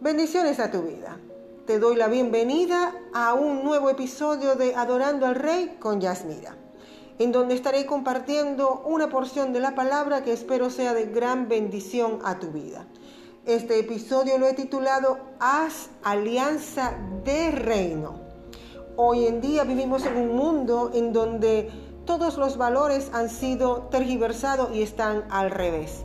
Bendiciones a tu vida. Te doy la bienvenida a un nuevo episodio de Adorando al Rey con Yasmira, en donde estaré compartiendo una porción de la palabra que espero sea de gran bendición a tu vida. Este episodio lo he titulado Haz alianza de reino. Hoy en día vivimos en un mundo en donde todos los valores han sido tergiversados y están al revés.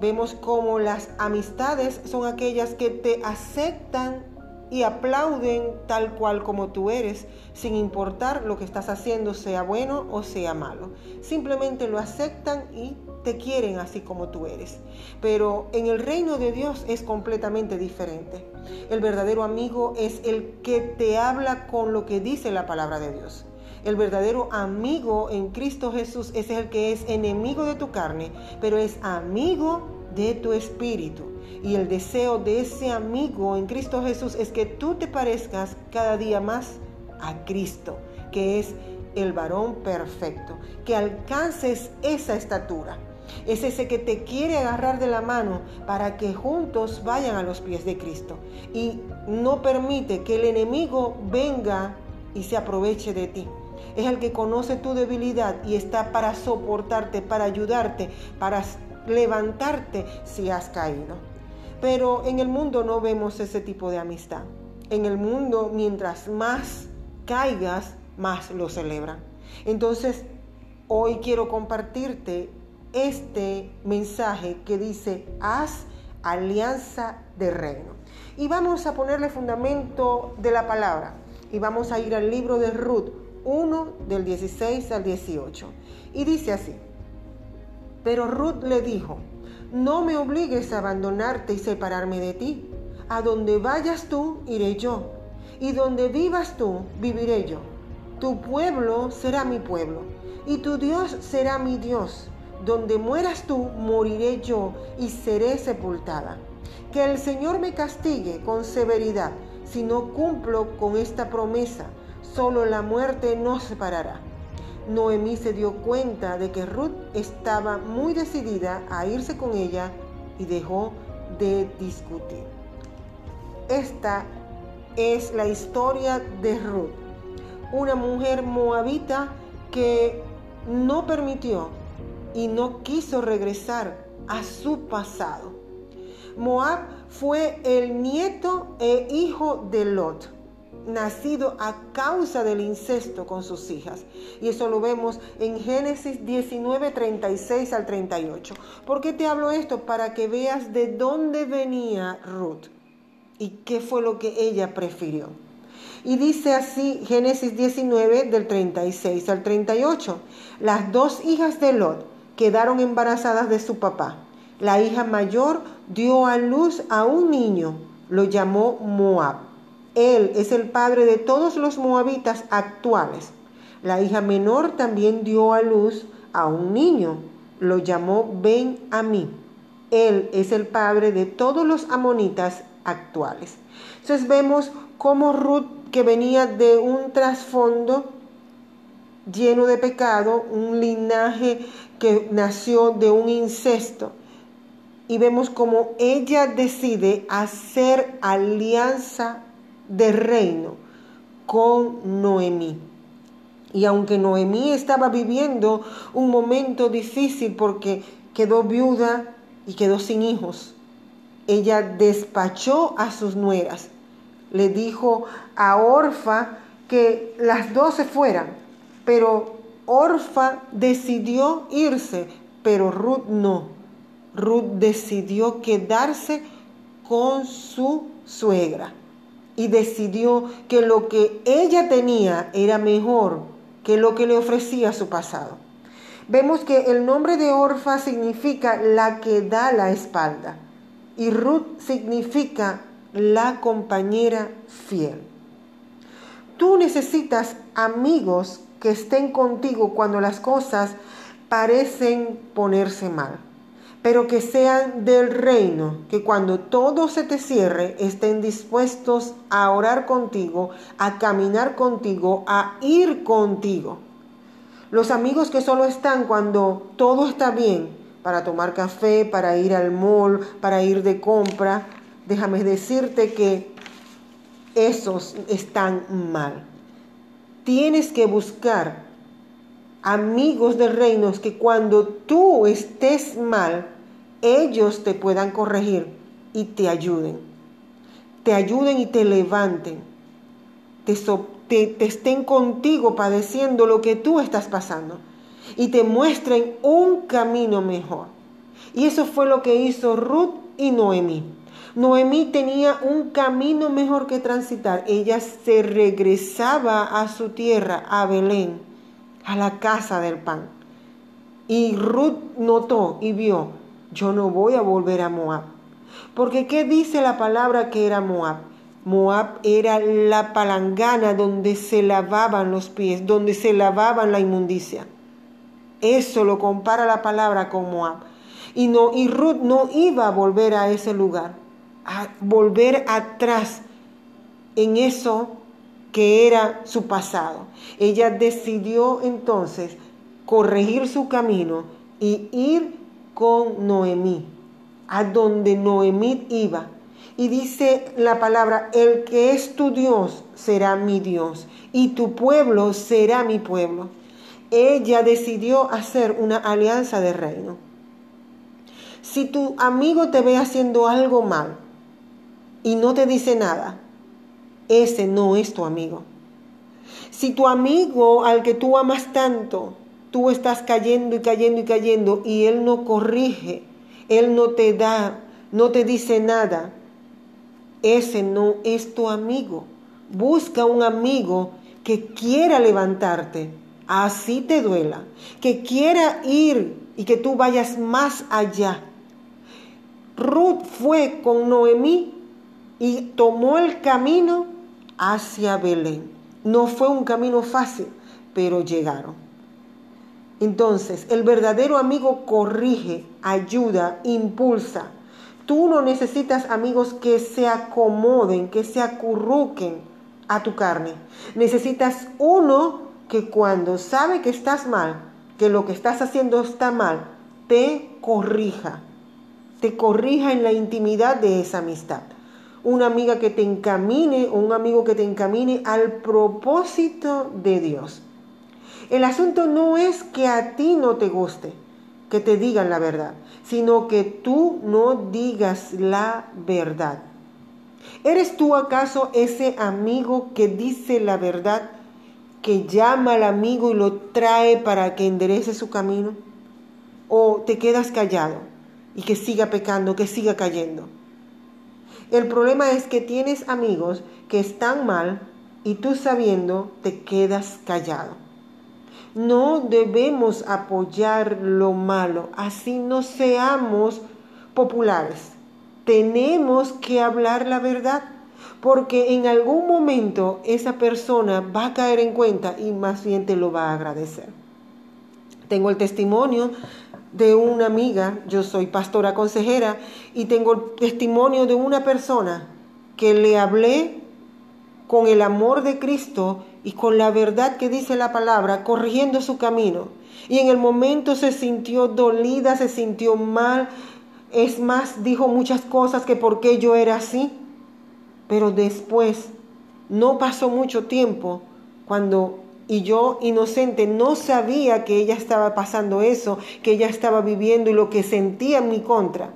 Vemos como las amistades son aquellas que te aceptan y aplauden tal cual como tú eres, sin importar lo que estás haciendo, sea bueno o sea malo. Simplemente lo aceptan y te quieren así como tú eres. Pero en el reino de Dios es completamente diferente. El verdadero amigo es el que te habla con lo que dice la palabra de Dios. El verdadero amigo en Cristo Jesús es el que es enemigo de tu carne, pero es amigo de tu espíritu. Y el deseo de ese amigo en Cristo Jesús es que tú te parezcas cada día más a Cristo, que es el varón perfecto, que alcances esa estatura. Es ese que te quiere agarrar de la mano para que juntos vayan a los pies de Cristo. Y no permite que el enemigo venga y se aproveche de ti. Es el que conoce tu debilidad y está para soportarte, para ayudarte, para levantarte si has caído. Pero en el mundo no vemos ese tipo de amistad. En el mundo, mientras más caigas, más lo celebran. Entonces, hoy quiero compartirte este mensaje que dice, haz alianza de reino. Y vamos a ponerle fundamento de la palabra. Y vamos a ir al libro de Ruth 1 del 16 al 18. Y dice así, pero Ruth le dijo, no me obligues a abandonarte y separarme de ti. A donde vayas tú, iré yo. Y donde vivas tú, viviré yo. Tu pueblo será mi pueblo. Y tu Dios será mi Dios. Donde mueras tú, moriré yo y seré sepultada. Que el Señor me castigue con severidad si no cumplo con esta promesa. Solo la muerte nos separará. Noemí se dio cuenta de que Ruth estaba muy decidida a irse con ella y dejó de discutir. Esta es la historia de Ruth, una mujer moabita que no permitió y no quiso regresar a su pasado. Moab fue el nieto e hijo de Lot nacido a causa del incesto con sus hijas. Y eso lo vemos en Génesis 19, 36 al 38. ¿Por qué te hablo esto? Para que veas de dónde venía Ruth y qué fue lo que ella prefirió. Y dice así Génesis 19 del 36 al 38. Las dos hijas de Lot quedaron embarazadas de su papá. La hija mayor dio a luz a un niño, lo llamó Moab él es el padre de todos los moabitas actuales. La hija menor también dio a luz a un niño. Lo llamó Ben Amí. Él es el padre de todos los amonitas actuales. Entonces vemos cómo Ruth, que venía de un trasfondo lleno de pecado, un linaje que nació de un incesto, y vemos cómo ella decide hacer alianza de reino con Noemí. Y aunque Noemí estaba viviendo un momento difícil porque quedó viuda y quedó sin hijos, ella despachó a sus nueras. Le dijo a Orfa que las dos se fueran, pero Orfa decidió irse, pero Ruth no. Ruth decidió quedarse con su suegra y decidió que lo que ella tenía era mejor que lo que le ofrecía su pasado. Vemos que el nombre de Orfa significa la que da la espalda y Ruth significa la compañera fiel. Tú necesitas amigos que estén contigo cuando las cosas parecen ponerse mal pero que sean del reino, que cuando todo se te cierre estén dispuestos a orar contigo, a caminar contigo, a ir contigo. Los amigos que solo están cuando todo está bien, para tomar café, para ir al mall, para ir de compra, déjame decirte que esos están mal. Tienes que buscar amigos del reino que cuando tú estés mal, ellos te puedan corregir y te ayuden. Te ayuden y te levanten. Te, te, estén contigo padeciendo lo que tú estás pasando y te muestren un camino mejor. Y eso fue lo que hizo Ruth y Noemí. Noemí tenía un camino mejor que transitar. Ella se regresaba a su tierra, a Belén, a la casa del pan. Y Ruth notó y vio, yo no voy a volver a Moab. Porque ¿qué dice la palabra que era Moab? Moab era la palangana donde se lavaban los pies, donde se lavaban la inmundicia. Eso lo compara la palabra con Moab. Y, no, y Ruth no iba a volver a ese lugar, a volver atrás en eso que era su pasado. Ella decidió entonces corregir su camino y ir con Noemí, a donde Noemí iba. Y dice la palabra, el que es tu Dios será mi Dios y tu pueblo será mi pueblo ella decidió hacer una alianza de reino. Si tu amigo te ve haciendo algo mal y no te dice nada, ese no es tu amigo. Si tu amigo al que tú amas tanto, tú estás cayendo y cayendo y cayendo y él no corrige, él no te da, no te dice nada, ese no es tu amigo. Busca un amigo que quiera levantarte, así te duela, que quiera ir y que tú vayas más allá. Ruth fue con Noemí y tomó el camino hacia Belén. No fue un camino fácil, pero llegaron. Entonces, el verdadero amigo corrige, ayuda, impulsa. Tú no necesitas amigos que se acomoden, que se acurruquen a tu carne. Necesitas uno que cuando sabe que estás mal, que lo que estás haciendo está mal, te corrija, te corrija en la intimidad de esa amistad. Una amiga que te encamine o un amigo que te encamine al propósito de Dios. El asunto no es que a ti no te guste que te digan la verdad, sino que tú no digas la verdad. ¿Eres tú acaso ese amigo que dice la verdad que llama al amigo y lo trae para que enderece su camino? ¿O te quedas callado y que siga pecando, que siga cayendo? El problema es que tienes amigos que están mal y tú sabiendo te quedas callado. No debemos apoyar lo malo, así no seamos populares. Tenemos que hablar la verdad porque en algún momento esa persona va a caer en cuenta y más bien te lo va a agradecer. Tengo el testimonio de una amiga, yo soy pastora consejera, y tengo el testimonio de una persona que le hablé con el amor de Cristo y con la verdad que dice la palabra, corrigiendo su camino. Y en el momento se sintió dolida, se sintió mal, es más, dijo muchas cosas que por qué yo era así. Pero después, no pasó mucho tiempo cuando y yo inocente no sabía que ella estaba pasando eso, que ella estaba viviendo y lo que sentía en mi contra.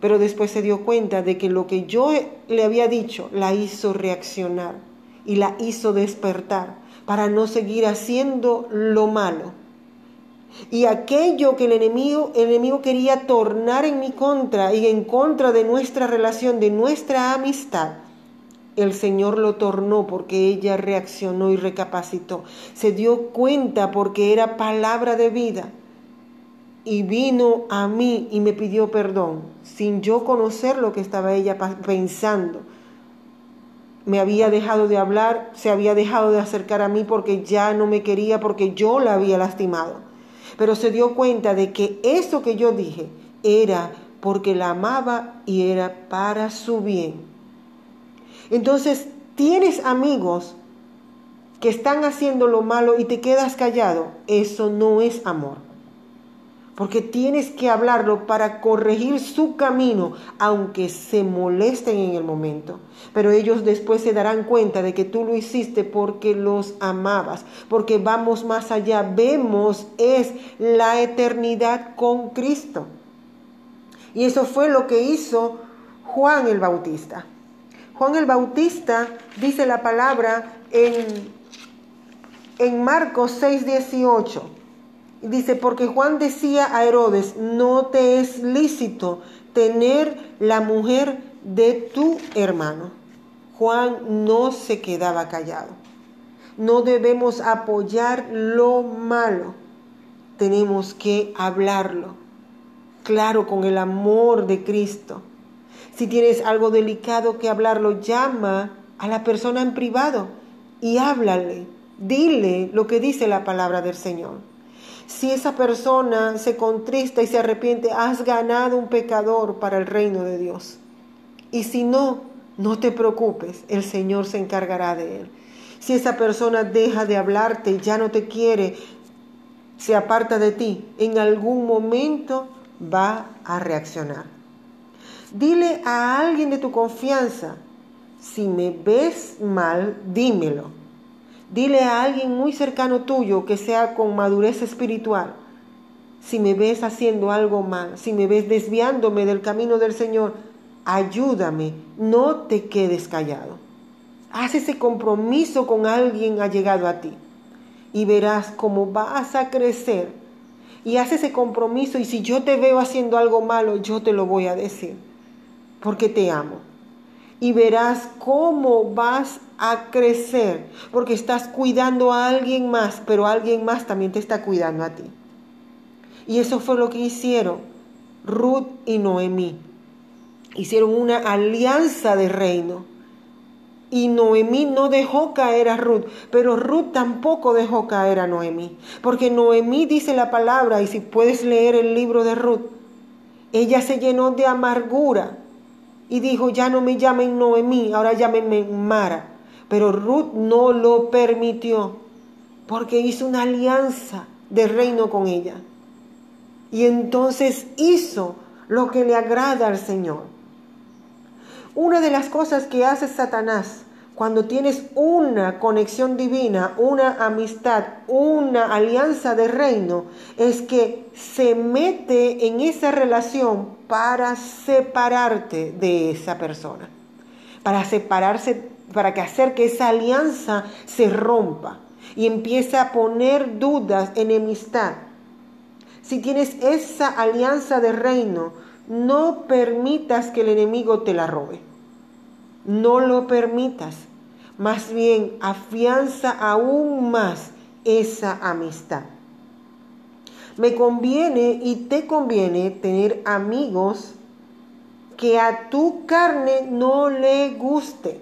Pero después se dio cuenta de que lo que yo le había dicho la hizo reaccionar y la hizo despertar para no seguir haciendo lo malo. Y aquello que el enemigo, el enemigo quería tornar en mi contra y en contra de nuestra relación, de nuestra amistad, el Señor lo tornó porque ella reaccionó y recapacitó. Se dio cuenta porque era palabra de vida. Y vino a mí y me pidió perdón, sin yo conocer lo que estaba ella pensando. Me había dejado de hablar, se había dejado de acercar a mí porque ya no me quería, porque yo la había lastimado. Pero se dio cuenta de que eso que yo dije era porque la amaba y era para su bien. Entonces, tienes amigos que están haciendo lo malo y te quedas callado. Eso no es amor. porque tienes que hablarlo para corregir su camino, aunque se molesten en el momento. Pero ellos después se darán cuenta de que tú lo hiciste porque los amabas, porque vamos más allá, vemos es la eternidad con Cristo. Y eso fue lo que hizo Juan el Bautista. Juan el Bautista dice la palabra en, en Marcos 6, 18 Dice, porque Juan decía a Herodes, no te es lícito tener la mujer de tu hermano. Juan no se quedaba callado. No debemos apoyar lo malo. Tenemos que hablarlo. Claro, con el amor de Cristo. Si tienes algo delicado que hablarlo, llama a la persona en privado y háblale. Dile lo que dice la palabra del Señor. Si esa persona se contrista y se arrepiente, has ganado un pecador para el reino de Dios. Y si no, no te preocupes, el Señor se encargará de él. Si esa persona deja de hablarte, ya no te quiere, se aparta de ti, en algún momento va a reaccionar. Dile a alguien de tu confianza, si me ves mal, dímelo. Dile a alguien muy cercano tuyo que sea con madurez espiritual. Si me ves haciendo algo mal, si me ves desviándome del camino del Señor, ayúdame, no te quedes callado. Haz ese compromiso con alguien allegado a ti y verás cómo vas a crecer. Y haz ese compromiso y si yo te veo haciendo algo malo, yo te lo voy a decir, porque te amo y verás cómo vas a crecer, porque estás cuidando a alguien más, pero alguien más también te está cuidando a ti. Y eso fue lo que hicieron Ruth y Noemí. Hicieron una alianza de reino. Y Noemí no dejó caer a Ruth, pero Ruth tampoco dejó caer a Noemí. Porque Noemí dice la palabra, y si puedes leer el libro de Ruth, ella se llenó de amargura y dijo, ya no me llamen Noemí, ahora llámenme Mara. Pero Ruth no lo permitió porque hizo una alianza de reino con ella. Y entonces hizo lo que le agrada al Señor. Una de las cosas que hace Satanás cuando tienes una conexión divina, una amistad, una alianza de reino, es que se mete en esa relación para separarte de esa persona, para separarse, para que hacer que esa alianza se rompa y empiece a poner dudas, enemistad. Si tienes esa alianza de reino, no permitas que el enemigo te la robe. No lo permitas más bien afianza aún más esa amistad. Me conviene y te conviene tener amigos que a tu carne no le guste,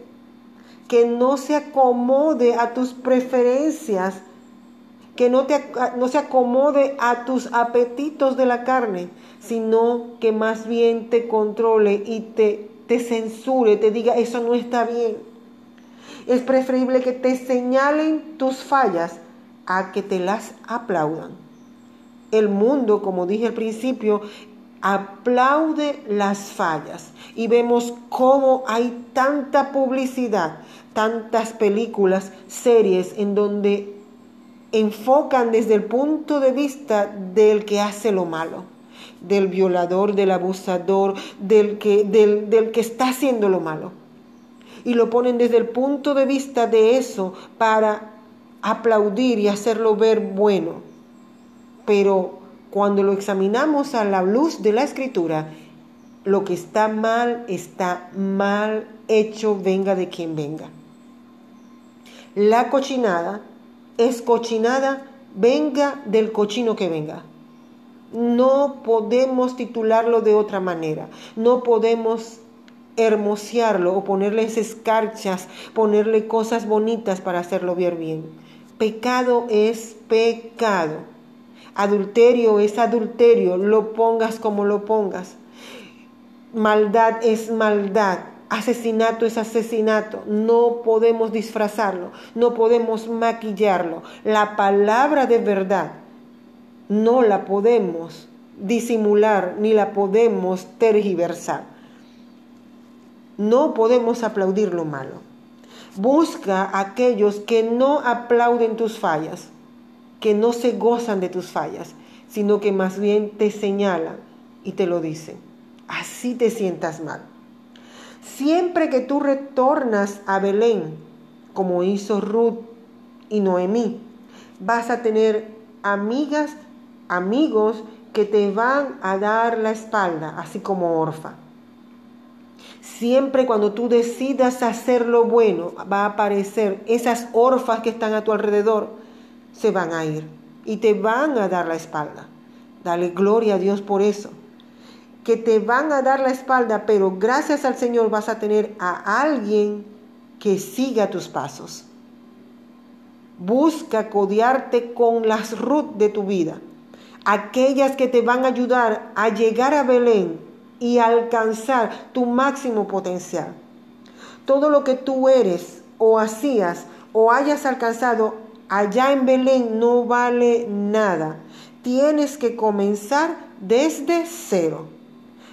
que no se acomode a tus preferencias, que no, te, no se acomode a tus apetitos de la carne, sino que más bien te controle y te, te censure, te diga, eso no está bien es preferible que te señalen tus fallas a que te las aplaudan. El mundo, como dije al principio, aplaude las fallas y vemos cómo hay tanta publicidad, tantas películas, series en donde enfocan desde el punto de vista del que hace lo malo, del violador, del abusador, del que, está haciendo lo malo y lo ponen desde el punto de vista de eso para aplaudir y hacerlo ver bueno. Pero cuando lo examinamos a la luz de la escritura, lo que está mal está mal hecho, venga de quien venga. La cochinada es cochinada, venga del cochino que venga. No podemos titularlo de otra manera. No podemos hermosearlo o ponerles escarchas, ponerle cosas bonitas para hacerlo ver bien. Pecado es pecado. Adulterio es adulterio, lo pongas como lo pongas. Maldad es maldad. Asesinato es asesinato. No podemos disfrazarlo, no podemos maquillarlo. La palabra de verdad no la podemos disimular ni la podemos tergiversar. No podemos aplaudir lo malo. Busca a aquellos que no aplauden tus fallas, que no se gozan de tus fallas, sino que más bien te señalan y te lo dicen. Así te sientas mal. Siempre que tú retornas a Belén, como hizo Ruth y Noemí, vas a tener amigas, amigos que te van a dar la espalda, así como Orfa. Siempre cuando tú decidas hacer lo bueno, va a aparecer esas orfas que están a tu alrededor, se van a ir y te van a dar la espalda. Dale gloria a Dios por eso. Que te van a dar la espalda, pero gracias al Señor vas a tener a alguien que siga tus pasos. Busca codearte con las Ruth de tu vida, aquellas que te van a ayudar a llegar a Belén y alcanzar tu máximo potencial. Todo lo que tú eres o hacías o hayas alcanzado allá en Belén no vale nada. Tienes que comenzar desde cero.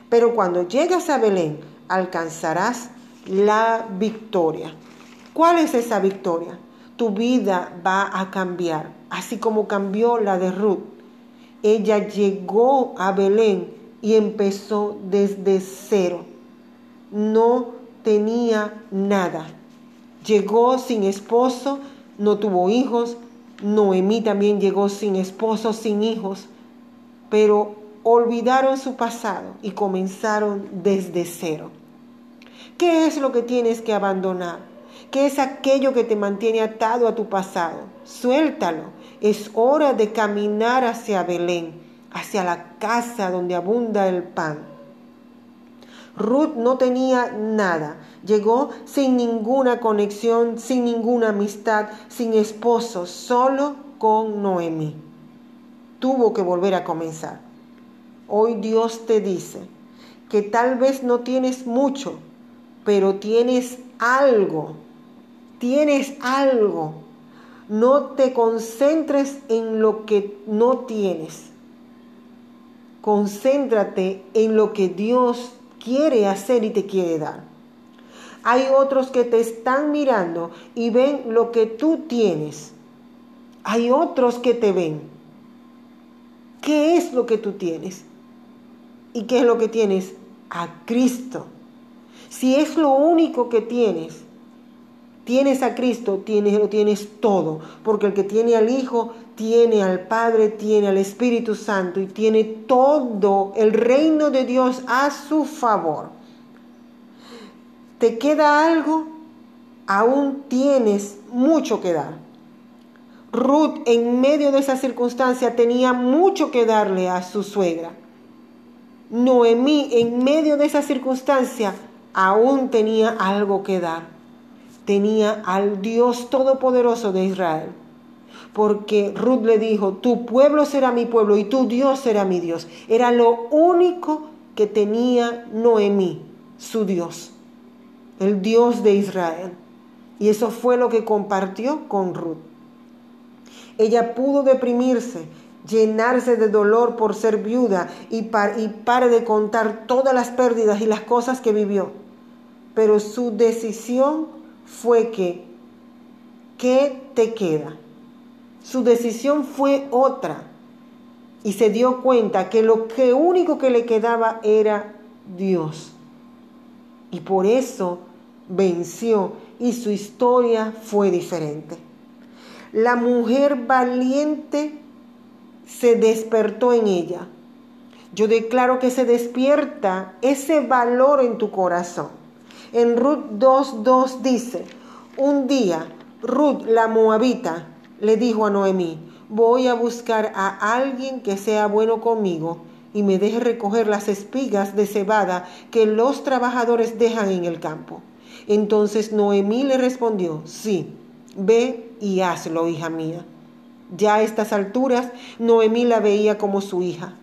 Pero cuando llegas a Belén, alcanzarás la victoria. ¿Cuál es esa victoria? tu vida va a cambiar, así como cambió la de Ruth. Ella llegó a Belén y empezó desde cero. No tenía nada. Llegó sin esposo, no tuvo hijos. Noemí también llegó sin esposo, sin hijos. Pero olvidaron su pasado y comenzaron desde cero. ¿Qué es lo que tienes que abandonar? ¿Qué es aquello que te mantiene atado a tu pasado? Suéltalo. Es hora de caminar hacia Belén, hacia la casa donde abunda el pan. Ruth no tenía nada. Llegó sin ninguna conexión, sin ninguna amistad, sin esposo, solo con Noemí. Tuvo que volver a comenzar. Hoy Dios te dice que tal vez no tienes mucho, pero tienes algo tienes algo. No te concentres en lo que no tienes. Concéntrate en lo que Dios quiere hacer y te quiere dar. Hay otros que te están mirando y ven lo que tú tienes. Hay otros que te ven. ¿Qué es lo que tú tienes? ¿Y qué es lo que tienes? A Cristo. Si es lo único que tienes, Tienes a Cristo, tienes, lo tienes todo, porque el que tiene al Hijo tiene al Padre, tiene al Espíritu Santo y tiene todo el reino de Dios a su favor. ¿Te queda algo? Aún tienes mucho que dar. Ruth en medio de esa circunstancia tenía mucho que darle a su suegra. Noemí en medio de esa circunstancia aún tenía algo que dar tenía al Dios Todopoderoso de Israel. Porque Ruth le dijo, tu pueblo será mi pueblo y tu Dios será mi Dios. Era lo único que tenía Noemí, su Dios, el Dios de Israel. Y eso fue lo que compartió con Ruth. Ella pudo deprimirse, llenarse de dolor por ser viuda y, par, pare de contar todas las pérdidas y las cosas que vivió. Pero su decisión fue que, ¿qué te queda? Su decisión fue otra y se dio cuenta que lo que único que le quedaba era Dios. Y por eso venció y su historia fue diferente. La mujer valiente se despertó en ella. Yo declaro que se despierta ese valor en tu corazón en Ruth 2.2 dice, un día Ruth la moabita le dijo a Noemí, voy a buscar a alguien que sea bueno conmigo y me deje recoger las espigas de cebada que los trabajadores dejan en el campo. Entonces Noemí le respondió, sí, ve y hazlo, hija mía. Ya a estas alturas Noemí la veía como su hija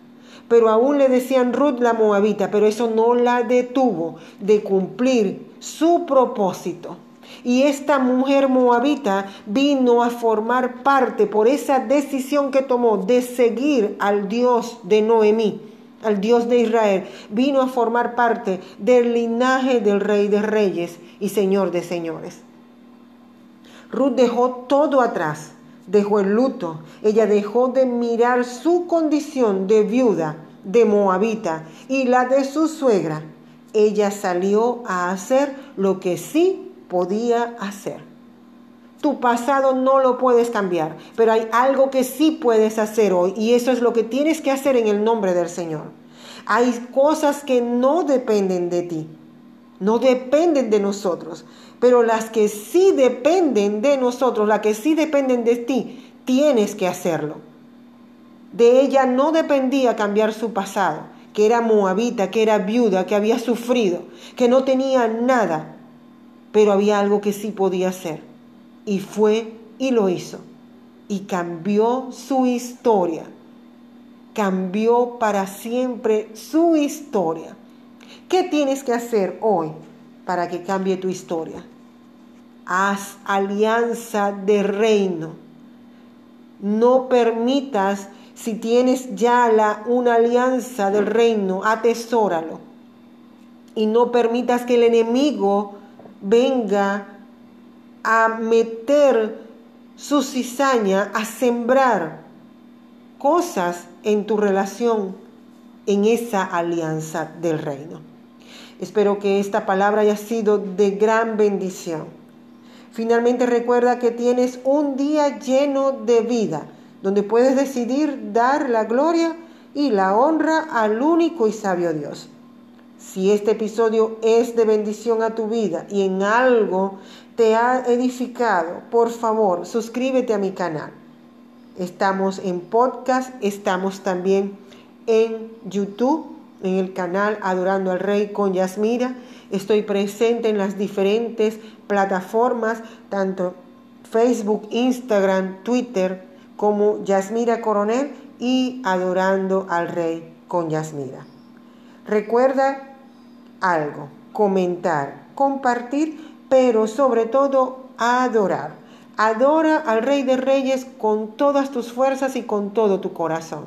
pero aún le decían Ruth la moabita, pero eso no la detuvo de cumplir su propósito. Y esta mujer moabita vino a formar parte por esa decisión que tomó de seguir al Dios de Noemí, al Dios de Israel, vino a formar parte del linaje del Rey de Reyes y Señor de Señores. Ruth dejó todo atrás, dejó el luto, ella dejó de mirar su condición de viuda, de moabita y la de su suegra. Ella salió a hacer lo que sí podía hacer. Tu pasado no lo puedes cambiar, pero hay algo que sí puedes hacer hoy y eso es lo que tienes que hacer en el nombre del Señor. Hay cosas que no dependen de ti, no dependen de nosotros, pero las que sí dependen de nosotros, las que sí dependen de ti, tienes que hacerlo. De ella no dependía cambiar su pasado, que era moabita, que era viuda, que había sufrido, que no tenía nada, pero había algo que sí podía hacer y fue y lo hizo. Y cambió su historia. Cambió para siempre su historia. ¿Qué tienes que hacer hoy para que cambie tu historia? Haz alianza de reino. No permitas, si tienes ya la, una alianza del reino, atesóralo. Y no permitas que el enemigo venga a meter su cizaña, a sembrar cosas en tu relación, en esa alianza del reino. Espero que esta palabra haya sido de gran bendición. Finalmente recuerda que tienes un día lleno de vida, donde puedes decidir dar la gloria y la honra al único y sabio Dios. Si este episodio es de bendición a tu vida y en algo te ha edificado, por favor, suscríbete a mi canal. Estamos en podcast, estamos también en YouTube, en el canal Adorando al Rey con Yasmira. Estoy presente en las diferentes plataformas, tanto Facebook, Instagram, Twitter, como Yasmira Coronel y Adorando al Rey con Yasmira. Recuerda algo, comentar, compartir pero sobre todo adorar. Adora al Rey de Reyes con todas tus fuerzas y con todo tu corazón.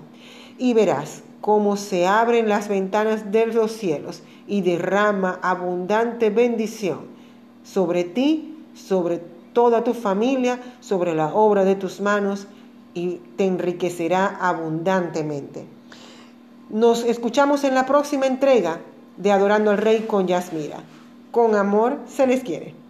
Y verás cómo se abren las ventanas de los cielos y derrama abundante bendición sobre ti, sobre toda tu familia, sobre la obra de tus manos y te enriquecerá abundantemente. Nos escuchamos en la próxima entrega de Adorando al Rey con Yasmira. Con amor se les quiere.